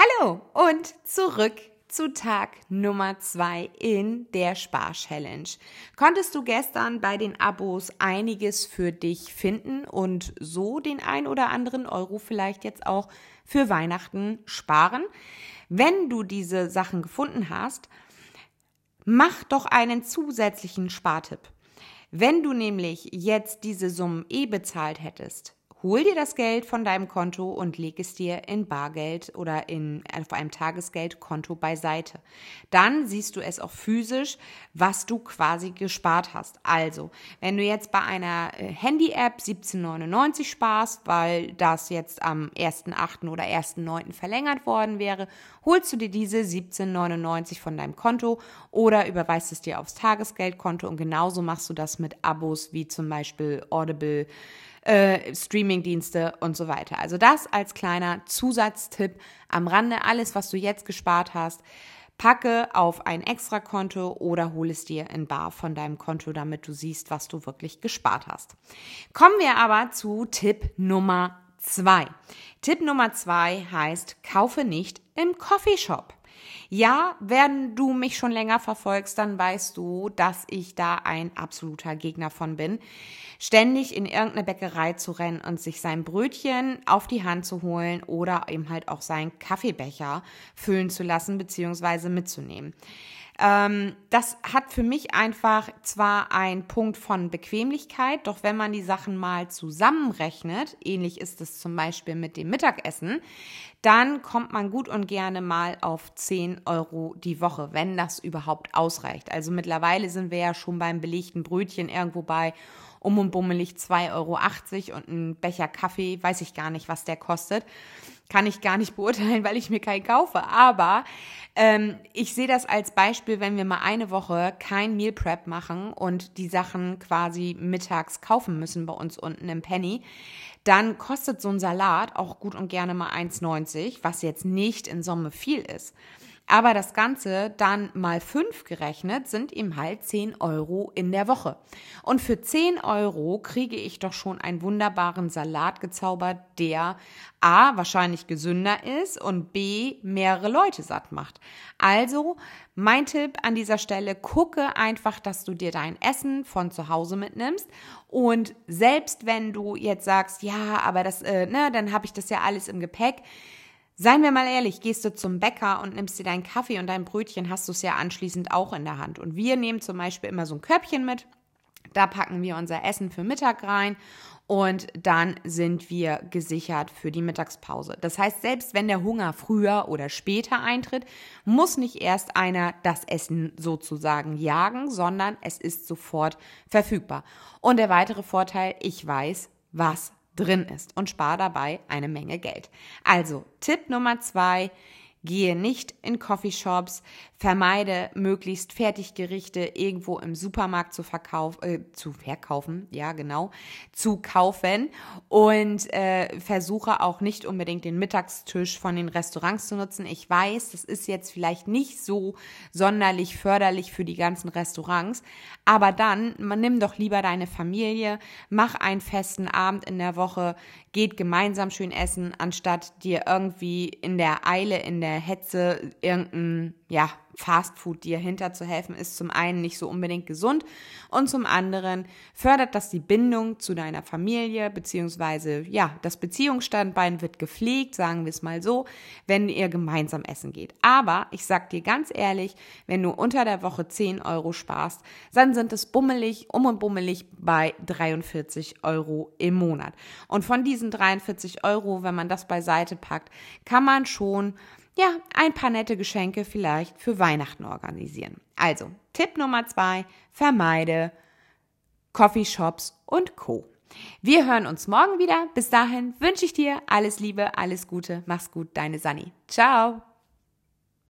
Hallo und zurück zu Tag Nummer zwei in der Spar-Challenge. Konntest du gestern bei den Abos einiges für dich finden und so den ein oder anderen Euro vielleicht jetzt auch für Weihnachten sparen? Wenn du diese Sachen gefunden hast, mach doch einen zusätzlichen Spartipp. Wenn du nämlich jetzt diese Summen eh bezahlt hättest, hol dir das Geld von deinem Konto und leg es dir in Bargeld oder in, auf einem Tagesgeldkonto beiseite. Dann siehst du es auch physisch, was du quasi gespart hast. Also, wenn du jetzt bei einer äh, Handy-App 17,99 sparst, weil das jetzt am 1.8. oder 1.9. verlängert worden wäre, holst du dir diese 17,99 von deinem Konto oder überweist es dir aufs Tagesgeldkonto und genauso machst du das mit Abos wie zum Beispiel Audible, äh, Streamingdienste und so weiter. Also das als kleiner Zusatztipp am Rande. Alles, was du jetzt gespart hast, packe auf ein Extrakonto oder hol es dir in Bar von deinem Konto, damit du siehst, was du wirklich gespart hast. Kommen wir aber zu Tipp Nummer zwei. Tipp Nummer zwei heißt, kaufe nicht im Coffeeshop. Ja, wenn du mich schon länger verfolgst, dann weißt du, dass ich da ein absoluter Gegner von bin. Ständig in irgendeine Bäckerei zu rennen und sich sein Brötchen auf die Hand zu holen oder eben halt auch seinen Kaffeebecher füllen zu lassen bzw. mitzunehmen. Ähm, das hat für mich einfach zwar ein Punkt von Bequemlichkeit, doch wenn man die Sachen mal zusammenrechnet, ähnlich ist es zum Beispiel mit dem Mittagessen, dann kommt man gut und gerne mal auf 10 Euro die Woche, wenn das überhaupt ausreicht. Also mittlerweile sind wir ja schon beim belegten Brötchen irgendwo bei um und bummelig 2,80 Euro und ein Becher Kaffee, weiß ich gar nicht, was der kostet. Kann ich gar nicht beurteilen, weil ich mir keinen kaufe. Aber ähm, ich sehe das als Beispiel, wenn wir mal eine Woche kein Meal Prep machen und die Sachen quasi mittags kaufen müssen bei uns unten im Penny, dann kostet so ein Salat auch gut und gerne mal 1,90, was jetzt nicht in Summe viel ist. Aber das Ganze dann mal fünf gerechnet sind ihm halt 10 Euro in der Woche. Und für 10 Euro kriege ich doch schon einen wunderbaren Salat gezaubert, der A wahrscheinlich gesünder ist und B mehrere Leute satt macht. Also mein Tipp an dieser Stelle, gucke einfach, dass du dir dein Essen von zu Hause mitnimmst und selbst wenn du jetzt sagst, ja, aber das, äh, ne, dann habe ich das ja alles im Gepäck Seien wir mal ehrlich, gehst du zum Bäcker und nimmst dir deinen Kaffee und dein Brötchen, hast du es ja anschließend auch in der Hand. Und wir nehmen zum Beispiel immer so ein Körbchen mit. Da packen wir unser Essen für Mittag rein und dann sind wir gesichert für die Mittagspause. Das heißt, selbst wenn der Hunger früher oder später eintritt, muss nicht erst einer das Essen sozusagen jagen, sondern es ist sofort verfügbar. Und der weitere Vorteil, ich weiß, was drin ist und spare dabei eine Menge Geld. Also Tipp Nummer zwei, Gehe nicht in Coffeeshops, vermeide möglichst Fertiggerichte irgendwo im Supermarkt zu verkaufen, äh, zu verkaufen, ja genau, zu kaufen. Und äh, versuche auch nicht unbedingt den Mittagstisch von den Restaurants zu nutzen. Ich weiß, das ist jetzt vielleicht nicht so sonderlich förderlich für die ganzen Restaurants, aber dann nimm doch lieber deine Familie, mach einen festen Abend in der Woche, geht gemeinsam schön essen, anstatt dir irgendwie in der Eile, in der Hetze irgendein, ja, Fastfood dir hinterzuhelfen, ist zum einen nicht so unbedingt gesund und zum anderen fördert das die Bindung zu deiner Familie, beziehungsweise, ja, das Beziehungsstandbein wird gepflegt, sagen wir es mal so, wenn ihr gemeinsam essen geht. Aber ich sag dir ganz ehrlich, wenn du unter der Woche 10 Euro sparst, dann sind es bummelig, um und bummelig bei 43 Euro im Monat. Und von diesen 43 Euro, wenn man das beiseite packt, kann man schon ja, ein paar nette Geschenke vielleicht für Weihnachten organisieren. Also, Tipp Nummer zwei, vermeide Coffeeshops und Co. Wir hören uns morgen wieder. Bis dahin wünsche ich dir alles Liebe, alles Gute. Mach's gut, deine Sani. Ciao.